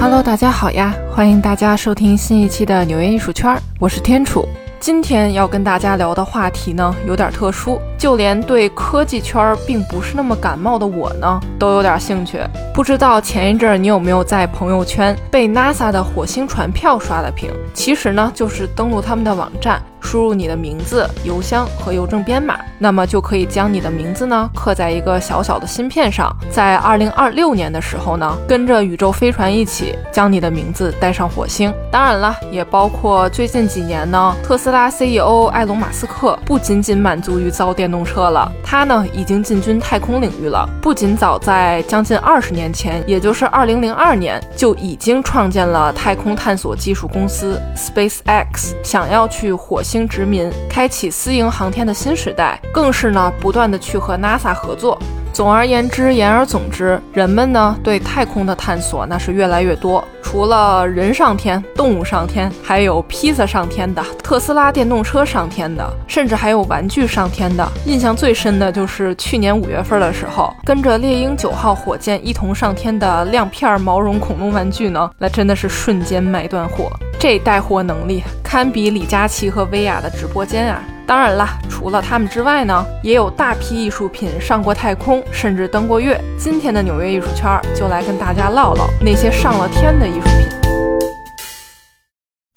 Hello，大家好呀！欢迎大家收听新一期的纽约艺术圈，我是天楚。今天要跟大家聊的话题呢，有点特殊，就连对科技圈并不是那么感冒的我呢，都有点兴趣。不知道前一阵你有没有在朋友圈被 NASA 的火星船票刷了屏？其实呢，就是登录他们的网站。输入你的名字、邮箱和邮政编码，那么就可以将你的名字呢刻在一个小小的芯片上，在二零二六年的时候呢，跟着宇宙飞船一起将你的名字带上火星。当然了，也包括最近几年呢，特斯拉 CEO 埃隆·马斯克不仅仅满足于造电动车了，他呢已经进军太空领域了。不仅早在将近二十年前，也就是二零零二年，就已经创建了太空探索技术公司 SpaceX，想要去火。星殖民，开启私营航天的新时代，更是呢不断的去和 NASA 合作。总而言之，言而总之，人们呢对太空的探索那是越来越多。除了人上天、动物上天，还有披萨上天的、特斯拉电动车上天的，甚至还有玩具上天的。印象最深的就是去年五月份的时候，跟着猎鹰九号火箭一同上天的亮片毛绒恐龙玩具呢，那真的是瞬间卖断货。这带货能力堪比李佳琦和薇娅的直播间啊！当然啦，除了他们之外呢，也有大批艺术品上过太空，甚至登过月。今天的纽约艺术圈就来跟大家唠唠那些上了天的艺术品。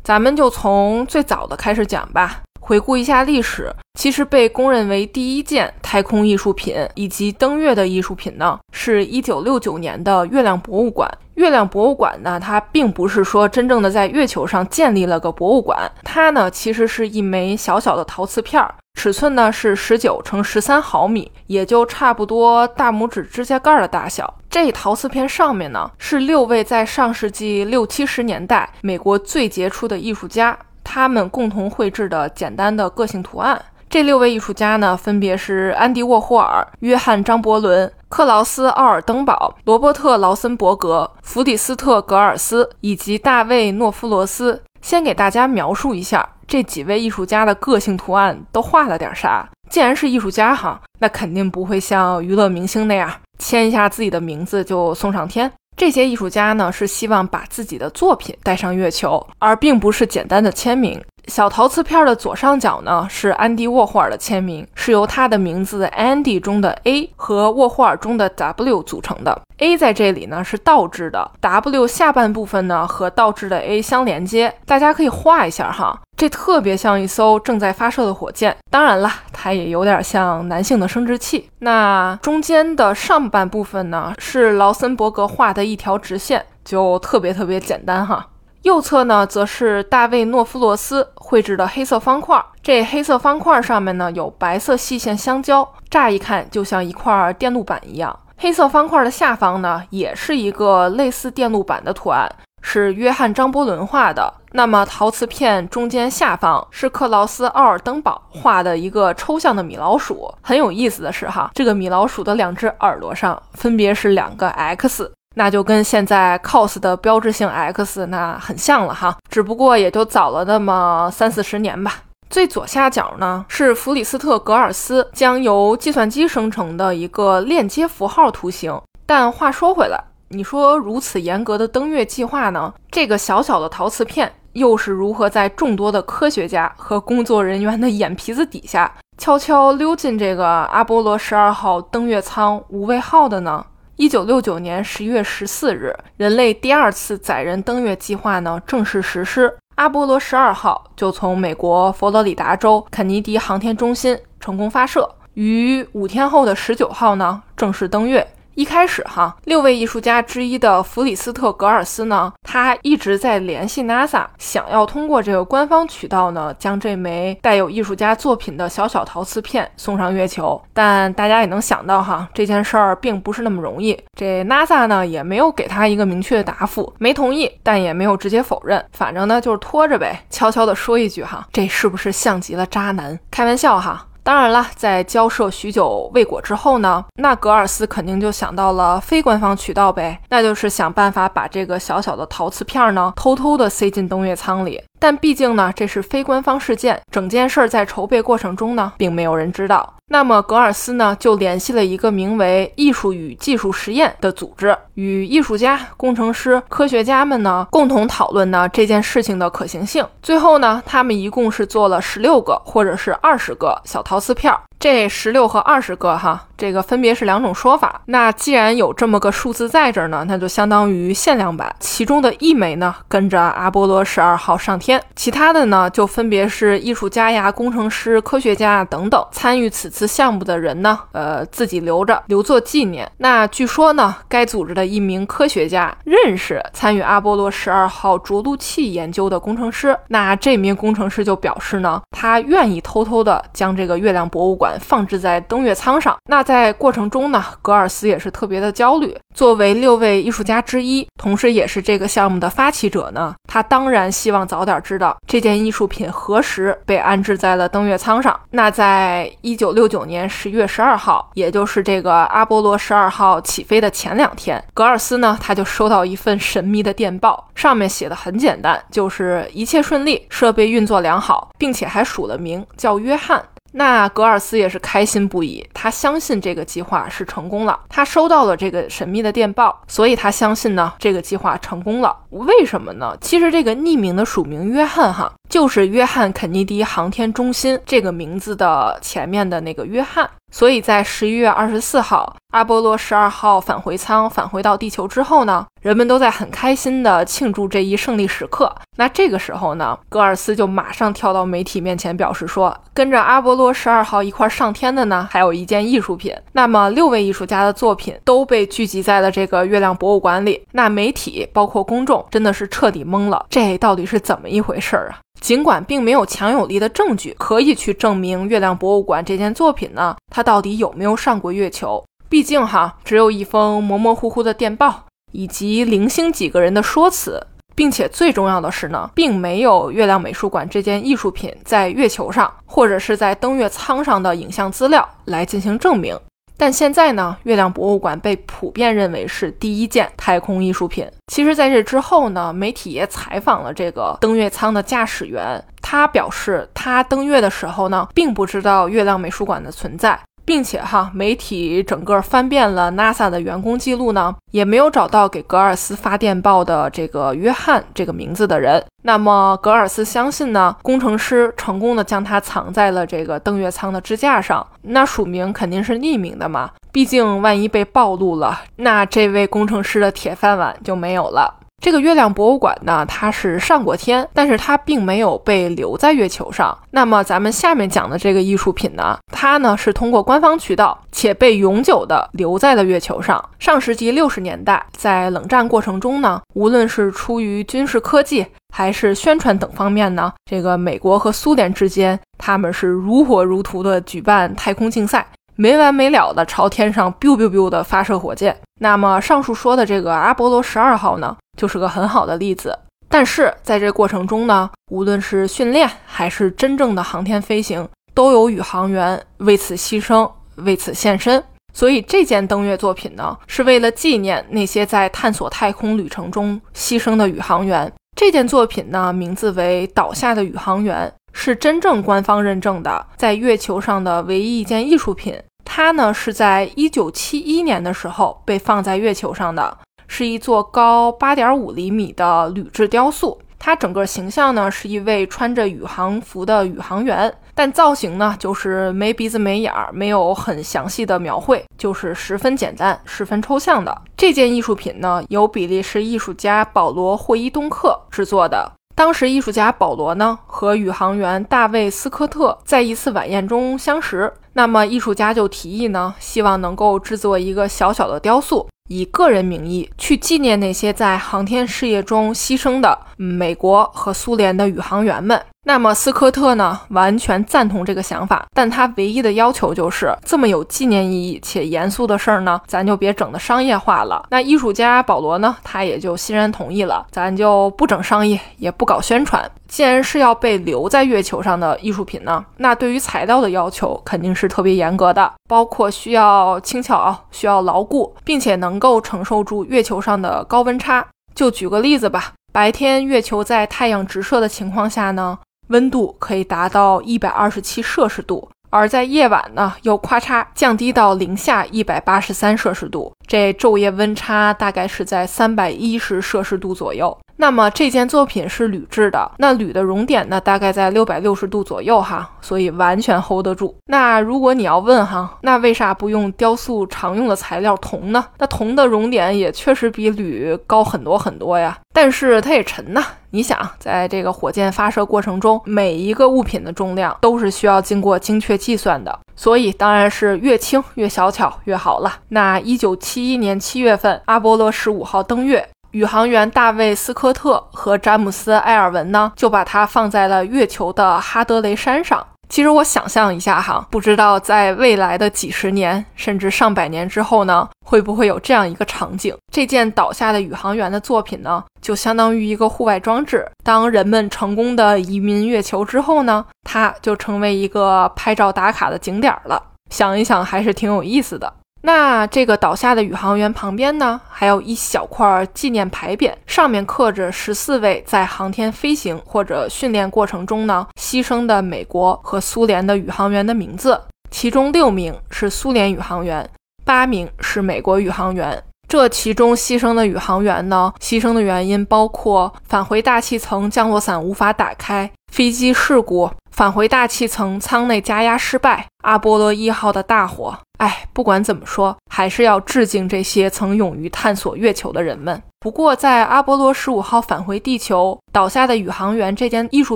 咱们就从最早的开始讲吧。回顾一下历史，其实被公认为第一件太空艺术品以及登月的艺术品呢，是一九六九年的月亮博物馆。月亮博物馆呢，它并不是说真正的在月球上建立了个博物馆，它呢其实是一枚小小的陶瓷片儿，尺寸呢是十九乘十三毫米，也就差不多大拇指指甲盖的大小。这陶瓷片上面呢是六位在上世纪六七十年代美国最杰出的艺术家。他们共同绘制的简单的个性图案。这六位艺术家呢，分别是安迪·沃霍尔、约翰·张伯伦、克劳斯·奥尔登堡、罗伯特·劳森伯格、弗里斯特·格尔斯以及大卫·诺夫罗斯。先给大家描述一下这几位艺术家的个性图案都画了点啥。既然是艺术家哈，那肯定不会像娱乐明星那样签一下自己的名字就送上天。这些艺术家呢，是希望把自己的作品带上月球，而并不是简单的签名。小陶瓷片的左上角呢，是安迪沃霍尔的签名，是由他的名字 Andy 中的 A 和沃霍尔中的 W 组成的。A 在这里呢是倒置的，W 下半部分呢和倒置的 A 相连接。大家可以画一下哈，这特别像一艘正在发射的火箭。当然了，它也有点像男性的生殖器。那中间的上半部分呢，是劳森伯格画的一条直线，就特别特别简单哈。右侧呢，则是大卫·诺夫罗斯绘制的黑色方块。这黑色方块上面呢，有白色细线相交，乍一看就像一块电路板一样。黑色方块的下方呢，也是一个类似电路板的图案，是约翰·张伯伦画的。那么陶瓷片中间下方是克劳斯·奥尔登堡画的一个抽象的米老鼠。很有意思的是哈，这个米老鼠的两只耳朵上分别是两个 X。那就跟现在 cos 的标志性 X 那很像了哈，只不过也就早了那么三四十年吧。最左下角呢是弗里斯特·格尔斯将由计算机生成的一个链接符号图形。但话说回来，你说如此严格的登月计划呢，这个小小的陶瓷片又是如何在众多的科学家和工作人员的眼皮子底下悄悄溜进这个阿波罗十二号登月舱无畏号的呢？一九六九年十一月十四日，人类第二次载人登月计划呢正式实施。阿波罗十二号就从美国佛罗里达州肯尼迪航天中心成功发射，于五天后的十九号呢正式登月。一开始哈，六位艺术家之一的弗里斯特·格尔斯呢，他一直在联系 NASA，想要通过这个官方渠道呢，将这枚带有艺术家作品的小小陶瓷片送上月球。但大家也能想到哈，这件事儿并不是那么容易。这 NASA 呢，也没有给他一个明确的答复，没同意，但也没有直接否认，反正呢就是拖着呗，悄悄的说一句哈，这是不是像极了渣男？开玩笑哈。当然了，在交涉许久未果之后呢，那格尔斯肯定就想到了非官方渠道呗，那就是想办法把这个小小的陶瓷片呢偷偷的塞进登月舱里。但毕竟呢，这是非官方事件，整件事儿在筹备过程中呢，并没有人知道。那么格尔斯呢，就联系了一个名为“艺术与技术实验”的组织，与艺术家、工程师、科学家们呢共同讨论呢这件事情的可行性。最后呢，他们一共是做了十六个或者是二十个小陶瓷片儿。这十六和二十个哈，这个分别是两种说法。那既然有这么个数字在这儿呢，那就相当于限量版。其中的一枚呢，跟着阿波罗十二号上天，其他的呢，就分别是艺术家呀、工程师、科学家啊等等参与此次项目的人呢，呃，自己留着留作纪念。那据说呢，该组织的一名科学家认识参与阿波罗十二号着陆器研究的工程师，那这名工程师就表示呢，他愿意偷偷的将这个月亮博物馆。放置在登月舱上。那在过程中呢，格尔斯也是特别的焦虑。作为六位艺术家之一，同时也是这个项目的发起者呢，他当然希望早点知道这件艺术品何时被安置在了登月舱上。那在一九六九年十月十二号，也就是这个阿波罗十二号起飞的前两天，格尔斯呢，他就收到一份神秘的电报，上面写的很简单，就是一切顺利，设备运作良好，并且还署了名，叫约翰。那格尔斯也是开心不已，他相信这个计划是成功了。他收到了这个神秘的电报，所以他相信呢，这个计划成功了。为什么呢？其实这个匿名的署名约翰哈，就是约翰肯尼迪航天中心这个名字的前面的那个约翰。所以在十一月二十四号，阿波罗十二号返回舱返回到地球之后呢，人们都在很开心的庆祝这一胜利时刻。那这个时候呢，戈尔斯就马上跳到媒体面前，表示说，跟着阿波罗十二号一块上天的呢，还有一件艺术品。那么六位艺术家的作品都被聚集在了这个月亮博物馆里。那媒体包括公众真的是彻底懵了，这到底是怎么一回事儿啊？尽管并没有强有力的证据可以去证明月亮博物馆这件作品呢，它到底有没有上过月球？毕竟哈，只有一封模模糊糊的电报，以及零星几个人的说辞，并且最重要的是呢，并没有月亮美术馆这件艺术品在月球上或者是在登月舱上的影像资料来进行证明。但现在呢，月亮博物馆被普遍认为是第一件太空艺术品。其实，在这之后呢，媒体也采访了这个登月舱的驾驶员，他表示，他登月的时候呢，并不知道月亮美术馆的存在。并且哈，媒体整个翻遍了 NASA 的员工记录呢，也没有找到给格尔斯发电报的这个约翰这个名字的人。那么格尔斯相信呢，工程师成功的将它藏在了这个登月舱的支架上。那署名肯定是匿名的嘛，毕竟万一被暴露了，那这位工程师的铁饭碗就没有了。这个月亮博物馆呢，它是上过天，但是它并没有被留在月球上。那么咱们下面讲的这个艺术品呢，它呢是通过官方渠道且被永久的留在了月球上。上世纪六十年代，在冷战过程中呢，无论是出于军事科技还是宣传等方面呢，这个美国和苏联之间，他们是如火如荼的举办太空竞赛。没完没了的朝天上 biu biu biu 的发射火箭，那么上述说的这个阿波罗十二号呢，就是个很好的例子。但是在这过程中呢，无论是训练还是真正的航天飞行，都有宇航员为此牺牲、为此献身。所以这件登月作品呢，是为了纪念那些在探索太空旅程中牺牲的宇航员。这件作品呢，名字为《倒下的宇航员》。是真正官方认证的，在月球上的唯一一件艺术品。它呢是在一九七一年的时候被放在月球上的，是一座高八点五厘米的铝制雕塑。它整个形象呢是一位穿着宇航服的宇航员，但造型呢就是没鼻子没眼儿，没有很详细的描绘，就是十分简单、十分抽象的。这件艺术品呢由比利时艺术家保罗·霍伊东克制作的。当时，艺术家保罗呢和宇航员大卫·斯科特在一次晚宴中相识。那么，艺术家就提议呢，希望能够制作一个小小的雕塑，以个人名义去纪念那些在航天事业中牺牲的美国和苏联的宇航员们。那么斯科特呢，完全赞同这个想法，但他唯一的要求就是这么有纪念意义且严肃的事儿呢，咱就别整的商业化了。那艺术家保罗呢，他也就欣然同意了，咱就不整商业，也不搞宣传。既然是要被留在月球上的艺术品呢，那对于材料的要求肯定是特别严格的，包括需要轻巧、需要牢固，并且能够承受住月球上的高温差。就举个例子吧，白天月球在太阳直射的情况下呢，温度可以达到一百二十七摄氏度。而在夜晚呢，又咔嚓降低到零下一百八十三摄氏度，这昼夜温差大概是在三百一十摄氏度左右。那么这件作品是铝制的，那铝的熔点呢，大概在六百六十度左右哈，所以完全 hold 得住。那如果你要问哈，那为啥不用雕塑常用的材料铜呢？那铜的熔点也确实比铝高很多很多呀，但是它也沉呐。你想，在这个火箭发射过程中，每一个物品的重量都是需要经过精确计算的，所以当然是越轻越小巧越好了。那一九七一年七月份，阿波罗十五号登月。宇航员大卫·斯科特和詹姆斯·埃尔文呢，就把它放在了月球的哈德雷山上。其实我想象一下哈，不知道在未来的几十年甚至上百年之后呢，会不会有这样一个场景：这件倒下的宇航员的作品呢，就相当于一个户外装置。当人们成功的移民月球之后呢，它就成为一个拍照打卡的景点了。想一想，还是挺有意思的。那这个倒下的宇航员旁边呢，还有一小块纪念牌匾，上面刻着十四位在航天飞行或者训练过程中呢牺牲的美国和苏联的宇航员的名字，其中六名是苏联宇航员，八名是美国宇航员。这其中牺牲的宇航员呢，牺牲的原因包括返回大气层降落伞无法打开、飞机事故。返回大气层，舱内加压失败，阿波罗一号的大火。哎，不管怎么说，还是要致敬这些曾勇于探索月球的人们。不过，在阿波罗十五号返回地球倒下的宇航员这件艺术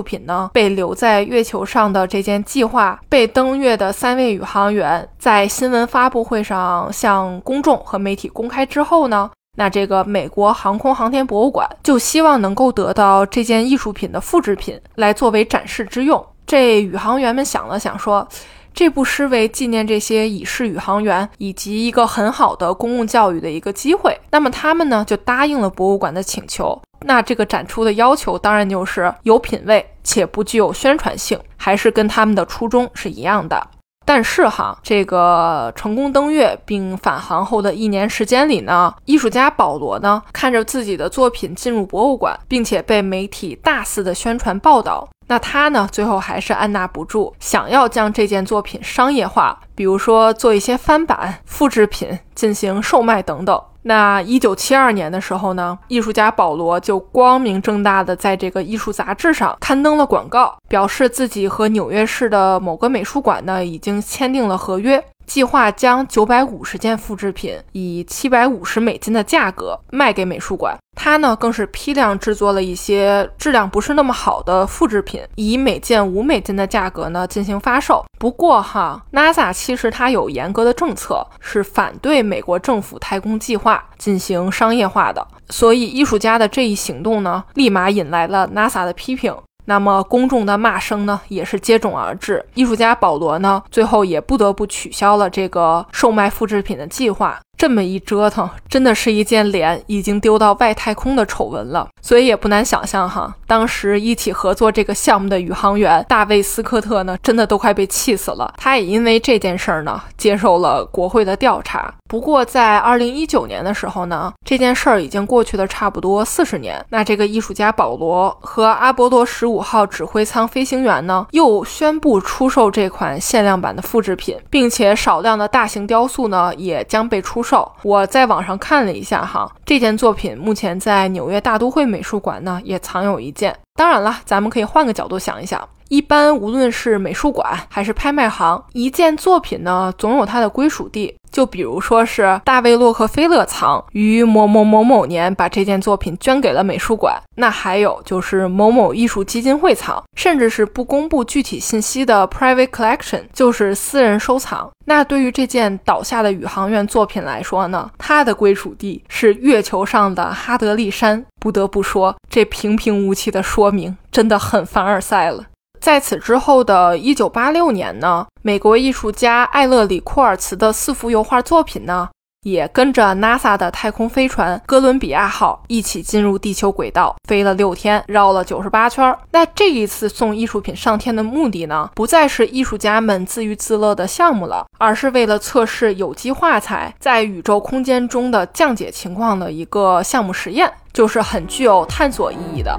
品呢，被留在月球上的这件计划被登月的三位宇航员在新闻发布会上向公众和媒体公开之后呢？那这个美国航空航天博物馆就希望能够得到这件艺术品的复制品来作为展示之用。这宇航员们想了想，说：“这不失为纪念这些已逝宇航员以及一个很好的公共教育的一个机会。”那么他们呢就答应了博物馆的请求。那这个展出的要求当然就是有品位且不具有宣传性，还是跟他们的初衷是一样的。但是哈，这个成功登月并返航后的一年时间里呢，艺术家保罗呢看着自己的作品进入博物馆，并且被媒体大肆的宣传报道。那他呢？最后还是按捺不住，想要将这件作品商业化，比如说做一些翻版、复制品进行售卖等等。那一九七二年的时候呢，艺术家保罗就光明正大的在这个艺术杂志上刊登了广告，表示自己和纽约市的某个美术馆呢已经签订了合约。计划将九百五十件复制品以七百五十美金的价格卖给美术馆。他呢，更是批量制作了一些质量不是那么好的复制品，以每件五美金的价格呢进行发售。不过哈，NASA 其实它有严格的政策，是反对美国政府太空计划进行商业化的。所以艺术家的这一行动呢，立马引来了 NASA 的批评。那么公众的骂声呢，也是接踵而至。艺术家保罗呢，最后也不得不取消了这个售卖复制品的计划。这么一折腾，真的是一件脸已经丢到外太空的丑闻了。所以也不难想象哈，当时一起合作这个项目的宇航员大卫斯科特呢，真的都快被气死了。他也因为这件事儿呢，接受了国会的调查。不过在二零一九年的时候呢，这件事儿已经过去了差不多四十年。那这个艺术家保罗和阿波罗十五号指挥舱飞行员呢，又宣布出售这款限量版的复制品，并且少量的大型雕塑呢，也将被出。我在网上看了一下哈，这件作品目前在纽约大都会美术馆呢也藏有一件。当然了，咱们可以换个角度想一想。一般无论是美术馆还是拍卖行，一件作品呢总有它的归属地。就比如说是大卫洛克菲勒藏于某某某某年把这件作品捐给了美术馆，那还有就是某某艺术基金会藏，甚至是不公布具体信息的 private collection，就是私人收藏。那对于这件倒下的宇航员作品来说呢，它的归属地是月球上的哈德利山。不得不说，这平平无奇的说明真的很凡尔赛了。在此之后的一九八六年呢，美国艺术家艾勒里库尔茨的四幅油画作品呢，也跟着 NASA 的太空飞船哥伦比亚号一起进入地球轨道，飞了六天，绕了九十八圈。那这一次送艺术品上天的目的呢，不再是艺术家们自娱自乐的项目了，而是为了测试有机化材在宇宙空间中的降解情况的一个项目实验，就是很具有探索意义的。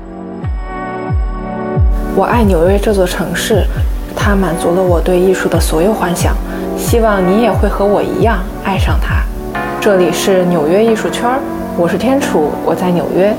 我爱纽约这座城市，它满足了我对艺术的所有幻想。希望你也会和我一样爱上它。这里是纽约艺术圈，我是天楚，我在纽约。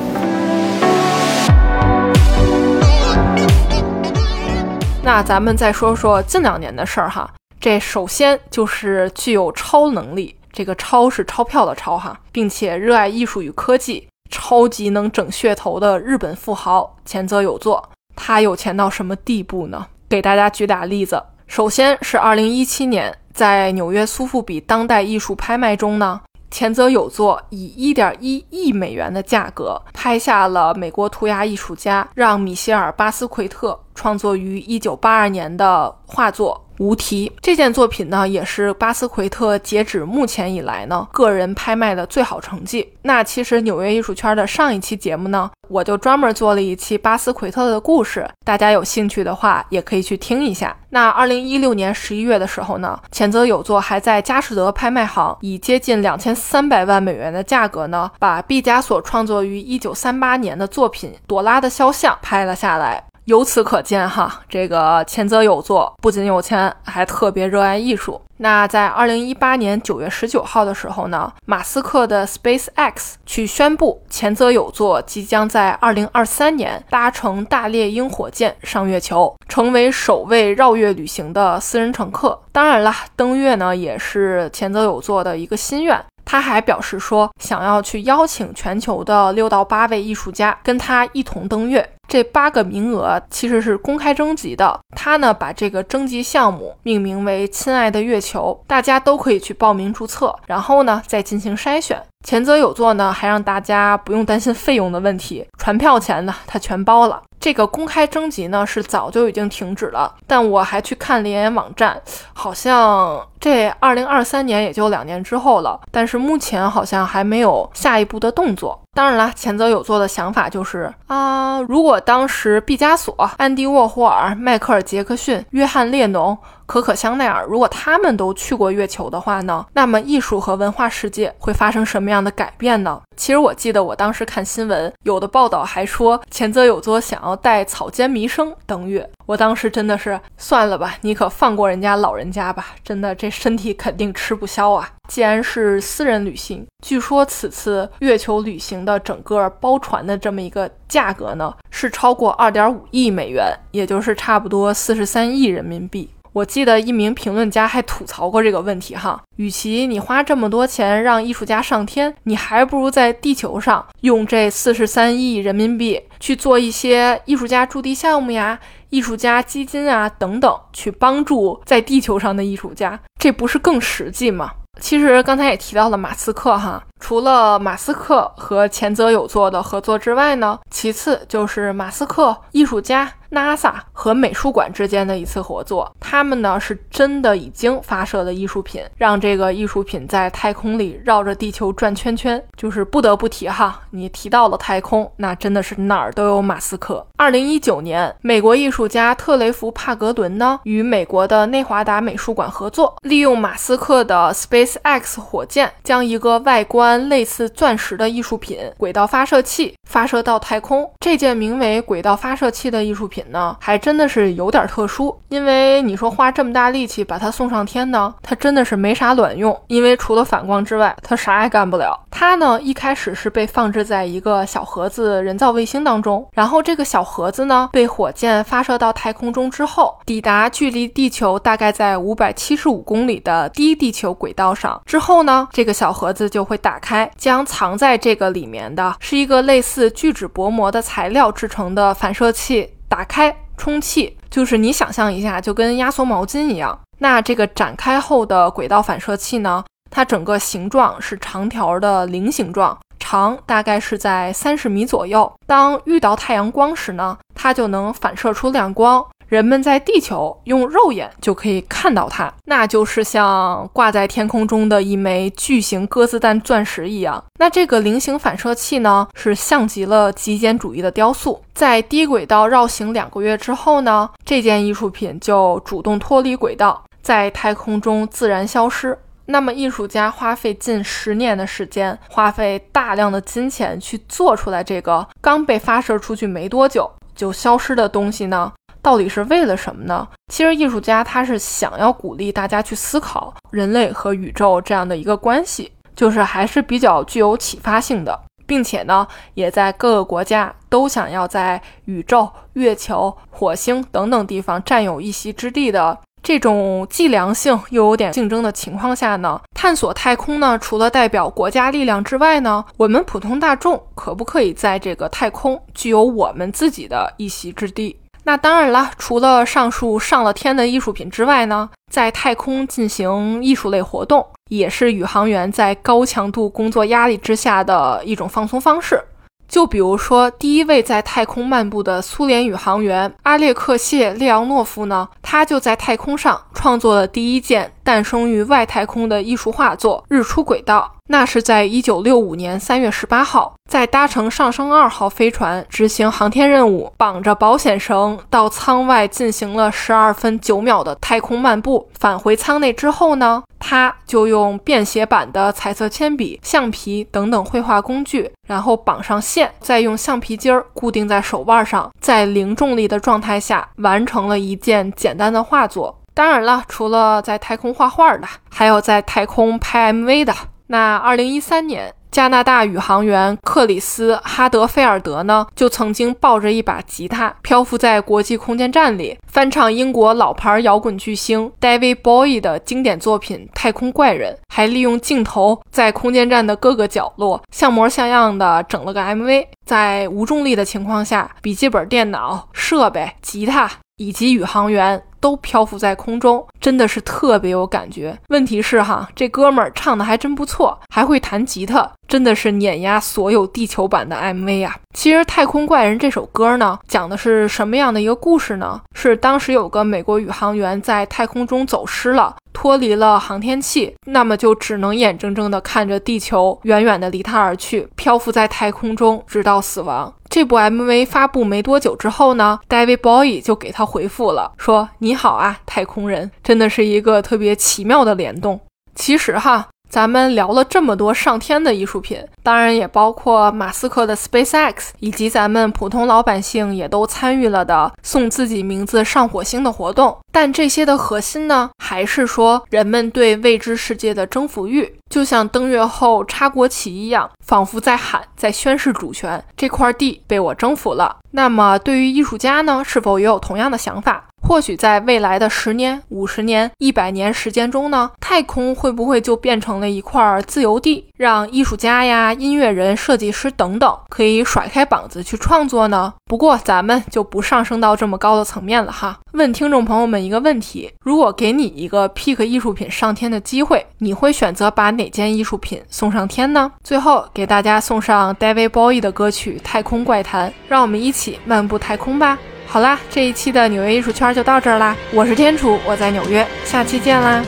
那咱们再说说近两年的事儿哈。这首先就是具有超能力，这个“超”是钞票的“超”哈，并且热爱艺术与科技，超级能整噱头的日本富豪前泽有作。他有钱到什么地步呢？给大家举俩例子。首先是二零一七年，在纽约苏富比当代艺术拍卖中呢，前泽有作以一点一亿美元的价格拍下了美国涂鸦艺术家让·米歇尔·巴斯奎特创作于一九八二年的画作。无题这件作品呢，也是巴斯奎特截止目前以来呢个人拍卖的最好成绩。那其实纽约艺术圈的上一期节目呢，我就专门做了一期巴斯奎特的故事，大家有兴趣的话也可以去听一下。那二零一六年十一月的时候呢，前泽有作还在佳士得拍卖行以接近两千三百万美元的价格呢，把毕加索创作于一九三八年的作品《朵拉的肖像》拍了下来。由此可见，哈，这个前泽有作不仅有钱，还特别热爱艺术。那在二零一八年九月十九号的时候呢，马斯克的 SpaceX 去宣布，前泽有作即将在二零二三年搭乘大猎鹰火箭上月球，成为首位绕月旅行的私人乘客。当然了，登月呢也是前泽有作的一个心愿。他还表示说，想要去邀请全球的六到八位艺术家跟他一同登月。这八个名额其实是公开征集的，他呢把这个征集项目命名为“亲爱的月球”，大家都可以去报名注册，然后呢再进行筛选。前则有座呢还让大家不用担心费用的问题，船票钱呢他全包了。这个公开征集呢是早就已经停止了，但我还去看联研网站，好像这二零二三年也就两年之后了，但是目前好像还没有下一步的动作。当然了，前泽有做的想法就是啊，如果当时毕加索、安迪沃霍尔、迈克尔杰克逊、约翰列侬。可可香奈儿，如果他们都去过月球的话呢，那么艺术和文化世界会发生什么样的改变呢？其实我记得我当时看新闻，有的报道还说前泽有作想要带草间弥生登月。我当时真的是算了吧，你可放过人家老人家吧，真的这身体肯定吃不消啊。既然是私人旅行，据说此次月球旅行的整个包船的这么一个价格呢，是超过二点五亿美元，也就是差不多四十三亿人民币。我记得一名评论家还吐槽过这个问题哈，与其你花这么多钱让艺术家上天，你还不如在地球上用这四十三亿人民币去做一些艺术家驻地项目呀、艺术家基金啊等等，去帮助在地球上的艺术家，这不是更实际吗？其实刚才也提到了马斯克哈，除了马斯克和前泽有作的合作之外呢，其次就是马斯克艺术家。NASA 和美术馆之间的一次合作，他们呢是真的已经发射了艺术品，让这个艺术品在太空里绕着地球转圈圈。就是不得不提哈，你提到了太空，那真的是哪儿都有马斯克。二零一九年，美国艺术家特雷弗·帕格伦呢与美国的内华达美术馆合作，利用马斯克的 SpaceX 火箭，将一个外观类似钻石的艺术品轨道发射器发射到太空。这件名为轨道发射器的艺术品。品呢，还真的是有点特殊，因为你说花这么大力气把它送上天呢，它真的是没啥卵用，因为除了反光之外，它啥也干不了。它呢，一开始是被放置在一个小盒子人造卫星当中，然后这个小盒子呢，被火箭发射到太空中之后，抵达距离地球大概在五百七十五公里的低地球轨道上之后呢，这个小盒子就会打开，将藏在这个里面的是一个类似聚酯薄膜的材料制成的反射器。打开充气，就是你想象一下，就跟压缩毛巾一样。那这个展开后的轨道反射器呢？它整个形状是长条的菱形状，长大概是在三十米左右。当遇到太阳光时呢，它就能反射出亮光。人们在地球用肉眼就可以看到它，那就是像挂在天空中的一枚巨型鸽子蛋钻石一样。那这个菱形反射器呢，是像极了极简主义的雕塑。在低轨道绕行两个月之后呢，这件艺术品就主动脱离轨道，在太空中自然消失。那么，艺术家花费近十年的时间，花费大量的金钱去做出来这个刚被发射出去没多久就消失的东西呢？到底是为了什么呢？其实，艺术家他是想要鼓励大家去思考人类和宇宙这样的一个关系，就是还是比较具有启发性的，并且呢，也在各个国家都想要在宇宙、月球、火星等等地方占有一席之地的。这种既良性又有点竞争的情况下呢，探索太空呢，除了代表国家力量之外呢，我们普通大众可不可以在这个太空具有我们自己的一席之地？那当然了，除了上述上了天的艺术品之外呢，在太空进行艺术类活动，也是宇航员在高强度工作压力之下的一种放松方式。就比如说，第一位在太空漫步的苏联宇航员阿列克谢列昂诺夫呢，他就在太空上创作了第一件诞生于外太空的艺术画作《日出轨道》。那是在一九六五年三月十八号，在搭乘上升二号飞船执行航天任务，绑着保险绳到舱外进行了十二分九秒的太空漫步。返回舱内之后呢，他就用便携版的彩色铅笔、橡皮等等绘画工具，然后绑上线，再用橡皮筋儿固定在手腕上，在零重力的状态下完成了一件简单的画作。当然了，除了在太空画画的，还有在太空拍 MV 的。那二零一三年，加拿大宇航员克里斯哈德菲尔德呢，就曾经抱着一把吉他漂浮在国际空间站里，翻唱英国老牌摇滚巨星 David Bowie 的经典作品《太空怪人》，还利用镜头在空间站的各个角落像模像样的整了个 MV。在无重力的情况下，笔记本电脑设备、吉他以及宇航员。都漂浮在空中，真的是特别有感觉。问题是哈，这哥们儿唱的还真不错，还会弹吉他，真的是碾压所有地球版的 MV 啊！其实《太空怪人》这首歌呢，讲的是什么样的一个故事呢？是当时有个美国宇航员在太空中走失了。脱离了航天器，那么就只能眼睁睁地看着地球远远地离他而去，漂浮在太空中，直到死亡。这部 MV 发布没多久之后呢，David Bowie 就给他回复了，说：“你好啊，太空人。”真的是一个特别奇妙的联动。其实哈。咱们聊了这么多上天的艺术品，当然也包括马斯克的 SpaceX，以及咱们普通老百姓也都参与了的送自己名字上火星的活动。但这些的核心呢，还是说人们对未知世界的征服欲，就像登月后插国旗一样，仿佛在喊，在宣示主权。这块地被我征服了。那么，对于艺术家呢，是否也有同样的想法？或许在未来的十年、五十年、一百年时间中呢，太空会不会就变成了一块自由地，让艺术家呀、音乐人、设计师等等可以甩开膀子去创作呢？不过咱们就不上升到这么高的层面了哈。问听众朋友们一个问题：如果给你一个 pick 艺术品上天的机会，你会选择把哪件艺术品送上天呢？最后给大家送上 David Bowie 的歌曲《太空怪谈》，让我们一起漫步太空吧。好啦，这一期的纽约艺术圈就到这儿啦。我是天楚，我在纽约，下期见啦。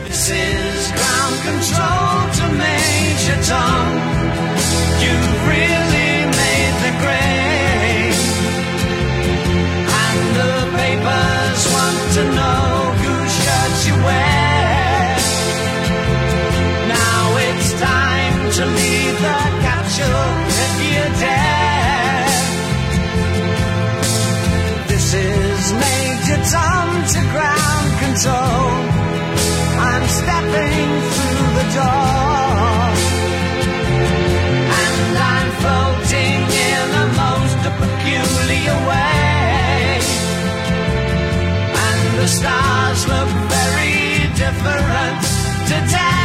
Stars look very different today.